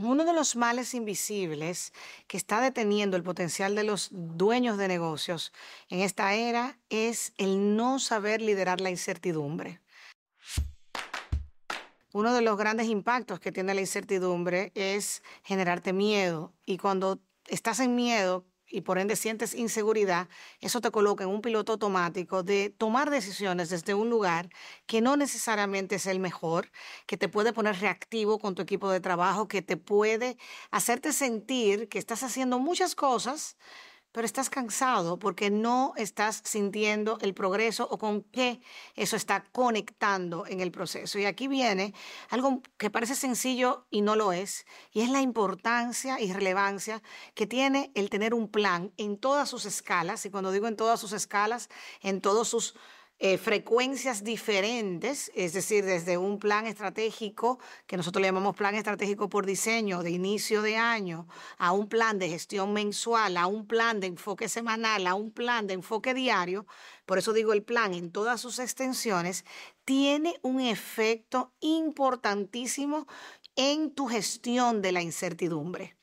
Uno de los males invisibles que está deteniendo el potencial de los dueños de negocios en esta era es el no saber liderar la incertidumbre. Uno de los grandes impactos que tiene la incertidumbre es generarte miedo y cuando estás en miedo, y por ende sientes inseguridad, eso te coloca en un piloto automático de tomar decisiones desde un lugar que no necesariamente es el mejor, que te puede poner reactivo con tu equipo de trabajo, que te puede hacerte sentir que estás haciendo muchas cosas, pero estás cansado porque no estás sintiendo el progreso o con qué eso está conectando en el proceso. Y aquí viene algo que parece sencillo y no lo es, y es la importancia y relevancia que tiene el tener un plan en todas sus escalas, y cuando digo en todas sus escalas, en todos sus eh, frecuencias diferentes, es decir, desde un plan estratégico, que nosotros le llamamos plan estratégico por diseño de inicio de año, a un plan de gestión mensual, a un plan de enfoque semanal, a un plan de enfoque diario, por eso digo el plan en todas sus extensiones, tiene un efecto importantísimo en tu gestión de la incertidumbre.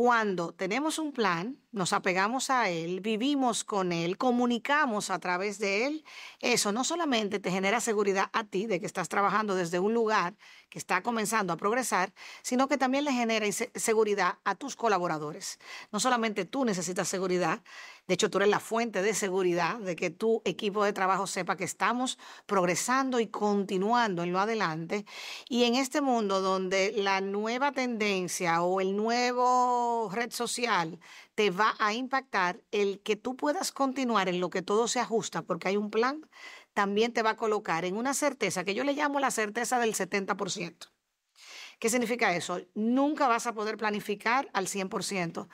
Cuando tenemos un plan, nos apegamos a él, vivimos con él, comunicamos a través de él, eso no solamente te genera seguridad a ti de que estás trabajando desde un lugar que está comenzando a progresar, sino que también le genera seguridad a tus colaboradores. No solamente tú necesitas seguridad, de hecho tú eres la fuente de seguridad de que tu equipo de trabajo sepa que estamos progresando y continuando en lo adelante. Y en este mundo donde la nueva tendencia o el nuevo red social te va a impactar el que tú puedas continuar en lo que todo se ajusta porque hay un plan, también te va a colocar en una certeza que yo le llamo la certeza del 70%. ¿Qué significa eso? Nunca vas a poder planificar al 100%.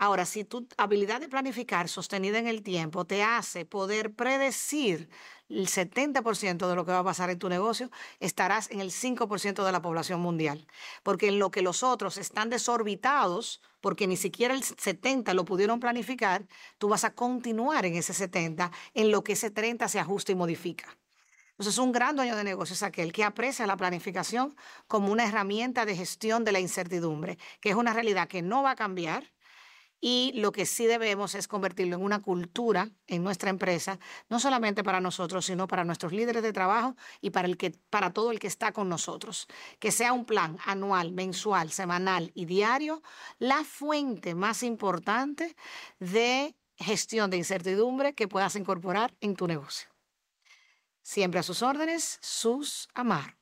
Ahora, si tu habilidad de planificar sostenida en el tiempo te hace poder predecir el 70% de lo que va a pasar en tu negocio, estarás en el 5% de la población mundial. Porque en lo que los otros están desorbitados, porque ni siquiera el 70 lo pudieron planificar, tú vas a continuar en ese 70, en lo que ese 30 se ajusta y modifica. Entonces, un gran dueño de negocios aquel que aprecia la planificación como una herramienta de gestión de la incertidumbre, que es una realidad que no va a cambiar, y lo que sí debemos es convertirlo en una cultura en nuestra empresa, no solamente para nosotros, sino para nuestros líderes de trabajo y para, el que, para todo el que está con nosotros. Que sea un plan anual, mensual, semanal y diario, la fuente más importante de gestión de incertidumbre que puedas incorporar en tu negocio. Siempre a sus órdenes, sus Amar.